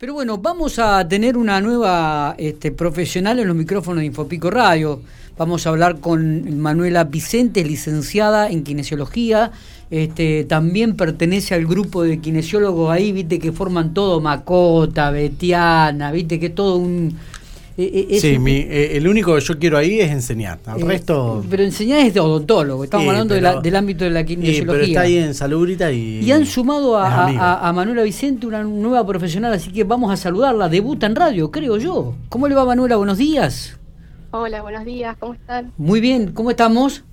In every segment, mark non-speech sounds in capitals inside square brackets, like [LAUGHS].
Pero bueno, vamos a tener una nueva este, profesional en los micrófonos de Infopico Radio. Vamos a hablar con Manuela Vicente, licenciada en kinesiología. Este, también pertenece al grupo de kinesiólogos ahí, viste que forman todo Macota, Betiana, viste que todo un, eh, eh, sí, eh, el único que yo quiero ahí es enseñar. Al resto. Pero enseñar es de odontólogo. Estamos hablando del ámbito de la kinesiología. pero está ahí en Salubrita y. Y han sumado a, Manuela Vicente, una nueva profesional, así que vamos a saludarla. Debuta en radio, creo yo. ¿Cómo le va, Manuela? Buenos días. Hola, buenos días. ¿Cómo están? Muy bien. ¿Cómo estamos?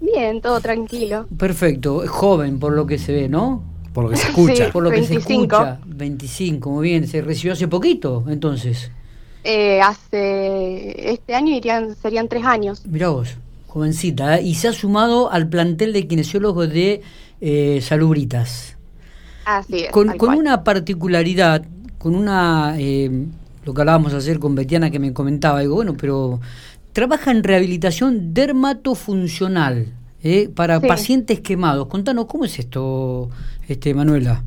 Bien, todo tranquilo. Perfecto. Joven, por lo que se ve, ¿no? Por lo que se escucha. por lo que se escucha. 25, muy bien. Se recibió hace poquito, entonces. Eh, hace este año irían, serían tres años. Mirá vos, jovencita, ¿eh? y se ha sumado al plantel de kinesiólogos de eh, Salubritas. Así es. Con, una particularidad, con una, eh, lo que hablábamos ayer con Betiana que me comentaba, digo, bueno, pero trabaja en rehabilitación dermatofuncional para pacientes quemados. Contanos, ¿cómo es esto, este Manuela?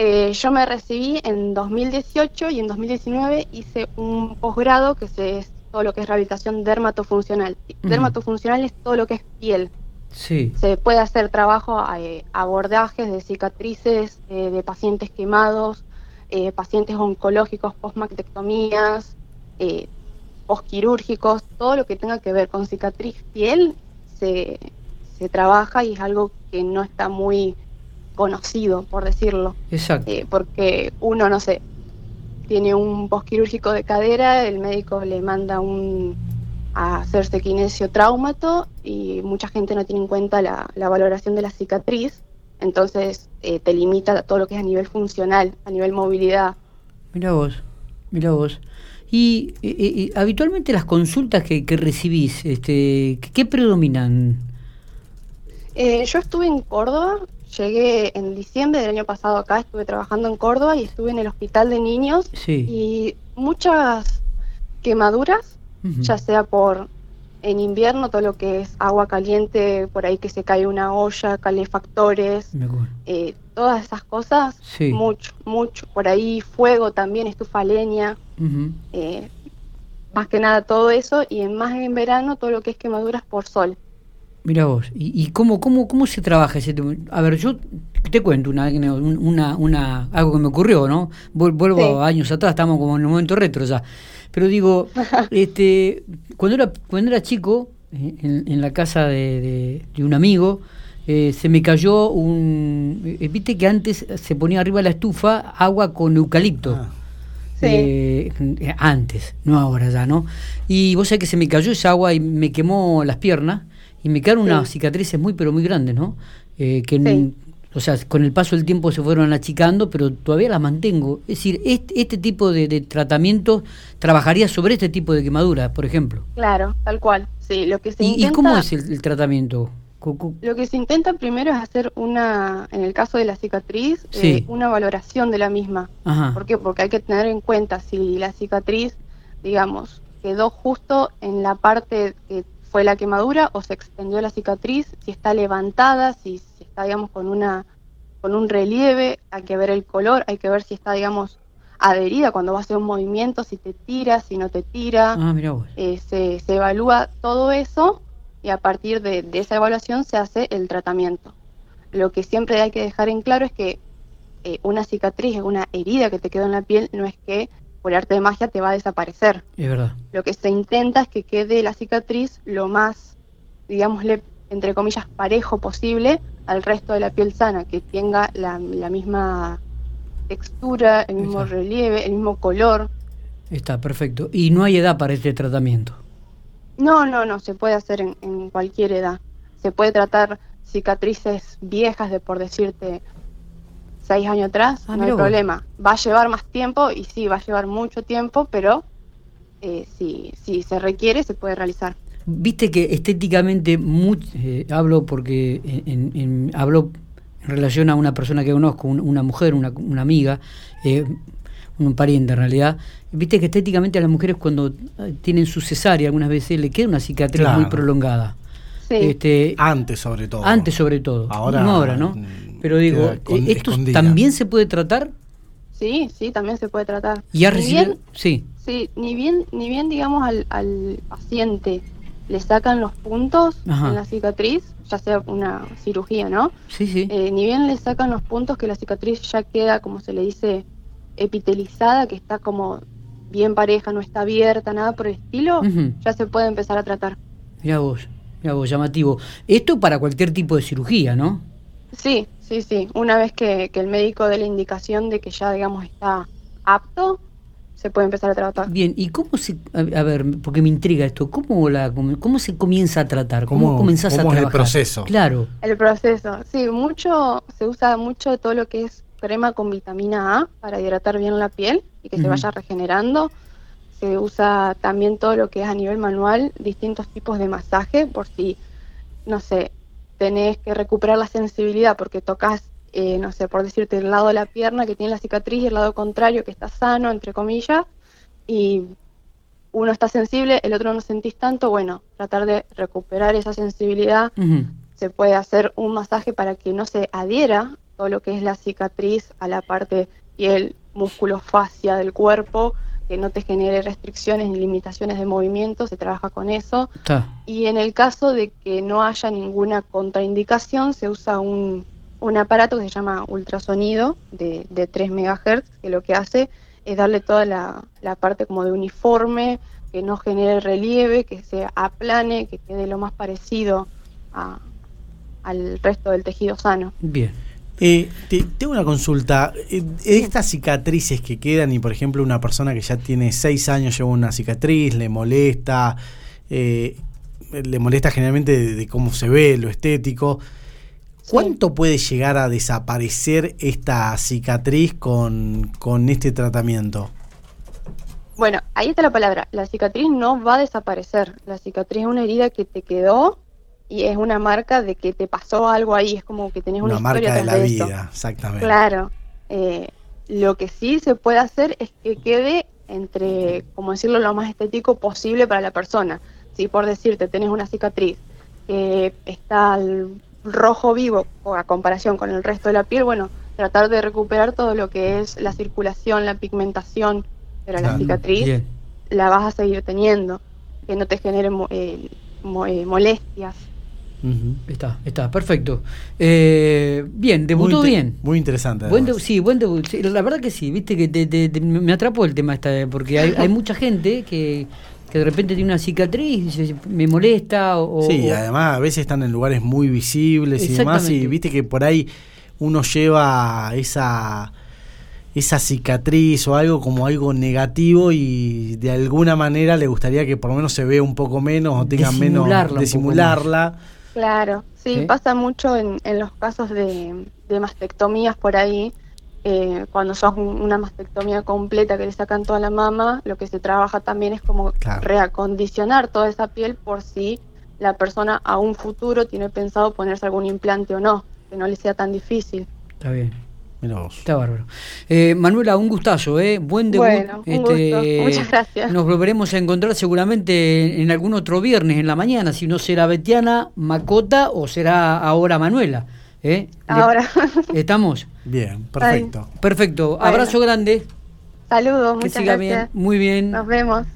Eh, yo me recibí en 2018 y en 2019 hice un posgrado que es todo lo que es rehabilitación dermatofuncional. Dermatofuncional es todo lo que es piel. Sí. Se puede hacer trabajo, eh, abordajes de cicatrices eh, de pacientes quemados, pacientes oncológicos, postmactectomías, postquirúrgicos, todo lo que tenga que ver con cicatriz piel se, se trabaja y es algo que no está muy conocido, por decirlo. Exacto. Eh, porque uno, no sé, tiene un posquirúrgico de cadera, el médico le manda un a hacerse kinesio traumato y mucha gente no tiene en cuenta la, valoración de la cicatriz, entonces eh, te limita todo lo que es a nivel funcional, a nivel movilidad. Mira vos, mira vos. Y, habitualmente las consultas que, que recibís, este, ¿qué predominan? Eh, yo estuve en Córdoba Llegué en diciembre del año pasado acá, estuve trabajando en Córdoba y estuve en el hospital de niños y muchas quemaduras, ya sea por en invierno todo lo que es agua caliente, por ahí que se cae una olla, calefactores, eh, todas esas cosas, mucho, mucho. Por ahí fuego también, estufa leña, eh, más que nada todo eso y en más en verano todo lo que es quemaduras por sol. Mira vos, ¿y, cómo, cómo, cómo se trabaja ese tema? A ver, yo te cuento una, una, una, algo que me ocurrió, ¿no? Vuelvo años atrás, estamos como en un momento retro ya. Pero digo, [LAUGHS] este, cuando era, cuando era chico, eh, en, la casa de, un amigo, eh, se me cayó un... Eh, viste que antes se ponía arriba de la estufa agua con eucalipto. Ah. Sí. antes, no ahora ya, ¿no? Y vos sabés que se me cayó esa agua y me quemó las piernas y me quedaron unas cicatrices muy, pero muy grandes, ¿no? Eh, que, o sea, con el paso del tiempo se fueron achicando, pero todavía las mantengo. Es decir, este, este tipo de, tratamiento trabajaría sobre este tipo de quemaduras, por ejemplo. Claro, tal cual. Sí, lo que se ¿Y, ¿y cómo es el, tratamiento? Lo que se intenta primero es hacer una, en el caso de la cicatriz, eh, una valoración de la misma. ¿Por qué? Porque hay que tener en cuenta si la cicatriz, digamos, quedó justo en la parte que fue la quemadura o se extendió la cicatriz, si está levantada, si, está, digamos, con una con un relieve, hay que ver el color, hay que ver si está, digamos, adherida cuando va a hacer un movimiento, si te tira, si no te tira. Ah, eh, se, se, evalúa todo eso y a partir de, esa evaluación se hace el tratamiento. Lo que siempre hay que dejar en claro es que eh, una cicatriz, una herida que te quedó en la piel, no es que por arte de magia te va a desaparecer. Es verdad. Lo que se intenta es que quede la cicatriz lo más, digámosle, entre comillas, parejo posible al resto de la piel sana, que tenga la, misma textura, el mismo relieve, el mismo color. Está perfecto. ¿Y no hay edad para este tratamiento? No, no, no, se puede hacer en, en cualquier edad. Se puede tratar cicatrices viejas de, por decirte, seis años atrás, ah, no hay problema. Va a llevar más tiempo y sí, va a llevar mucho tiempo, pero eh, si, si se requiere, se puede realizar. Viste que estéticamente, eh, hablo porque en, hablo en relación a una persona que conozco, una mujer, una, una amiga, eh, un pariente en realidad, viste que estéticamente a las mujeres cuando tienen su cesárea algunas veces le queda una cicatriz muy prolongada. Sí. Este, antes sobre todo. Antes sobre todo. Ahora, no ahora, ¿no? Pero digo, ¿esto también se puede tratar? Sí, sí, también se puede tratar. ¿Y ha recibido? Sí. Sí, ni bien, ni bien digamos, al, al paciente le sacan los puntos en la cicatriz, ya sea una cirugía, ¿no? Sí, sí. Eh, ni bien le sacan los puntos que la cicatriz ya queda, como se le dice, epitelizada, que está como bien pareja, no está abierta, nada por el estilo, ya se puede empezar a tratar. Mira vos, mira vos, llamativo. Esto para cualquier tipo de cirugía, ¿no? Sí, sí, sí. Una vez que, que el médico dé la indicación de que ya, digamos, está apto, se puede empezar a tratar. Bien, ¿y cómo se, a, ver, porque me intriga esto, ¿cómo, la, cómo se comienza a tratar? ¿Cómo, ¿Cómo comenzás a trabajar? el proceso? Claro. El proceso, sí, mucho, se usa mucho todo lo que es crema con vitamina A para hidratar bien la piel y que se vaya regenerando. Se usa también todo lo que es a nivel manual, distintos tipos de masaje, por si, no sé, tenés que recuperar la sensibilidad porque tocas eh, no sé, por decirte, el lado de la pierna que tiene la cicatriz y el lado contrario que está sano, entre comillas, y uno está sensible, el otro no sentís tanto, bueno, tratar de recuperar esa sensibilidad. Se puede hacer un masaje para que no se adhiera todo lo que es la cicatriz a la parte piel, músculo, fascia del cuerpo, que no te genere restricciones ni limitaciones de movimiento, se trabaja con eso. Y en el caso de que no haya ninguna contraindicación, se usa un un aparato que se llama ultrasonido de, de 3 MHz, que lo que hace es darle toda la, parte como de uniforme, que no genere relieve, que se aplane, que quede lo más parecido al resto del tejido sano. Bien. Eh, tengo una consulta. Eh, estas cicatrices que quedan y, por ejemplo, una persona que ya tiene 6 años lleva una cicatriz, le molesta, eh, le molesta generalmente de, cómo se ve, lo estético. ¿Cuánto puede llegar a desaparecer esta cicatriz con, este tratamiento? Bueno, ahí está la palabra. La cicatriz no va a desaparecer. La cicatriz es una herida que te quedó y es una marca de que te pasó algo ahí. Es como que tenés una, una marca de la vida, exactamente. Claro. Eh, lo que sí se puede hacer es que quede entre, como decirlo, lo más estético posible para la persona. Si por decirte tenés una cicatriz que está al rojo vivo o a comparación con el resto de la piel, bueno, tratar de recuperar todo lo que es la circulación, la pigmentación, pero la cicatriz la vas a seguir teniendo, que no te genere eh, Está, está, perfecto. Eh, bien, debutó bien. Muy interesante. sí, buen debut. la verdad que sí, viste que me atrapó el tema esta, porque hay, hay mucha gente que que de repente tiene una cicatriz y me molesta. O, sí, además a veces están en lugares muy visibles y demás, y viste que por ahí uno lleva esa esa cicatriz o algo como algo negativo y de alguna manera le gustaría que por lo menos se vea un poco menos o tenga menos de simularla. Claro, sí, pasa mucho en, en los casos de, de mastectomías por ahí, eh, cuando son una mastectomía completa que le sacan toda la mama, lo que se trabaja también es como reacondicionar toda esa piel por si la persona a un futuro tiene pensado ponerse algún implante o no, que no le sea tan difícil. Está bien. Está bárbaro. Eh, Manuela, un gustazo, ¿eh? Buen debut. Bueno, este, Muchas gracias. Nos volveremos a encontrar seguramente en algún otro viernes en la mañana, si no será Betiana, Macota o será ahora Manuela. ¿Eh? Ahora. [LAUGHS] ¿Estamos? Bien, perfecto. Perfecto. Abrazo grande. Saludos, muchas gracias. Muy bien. Nos vemos.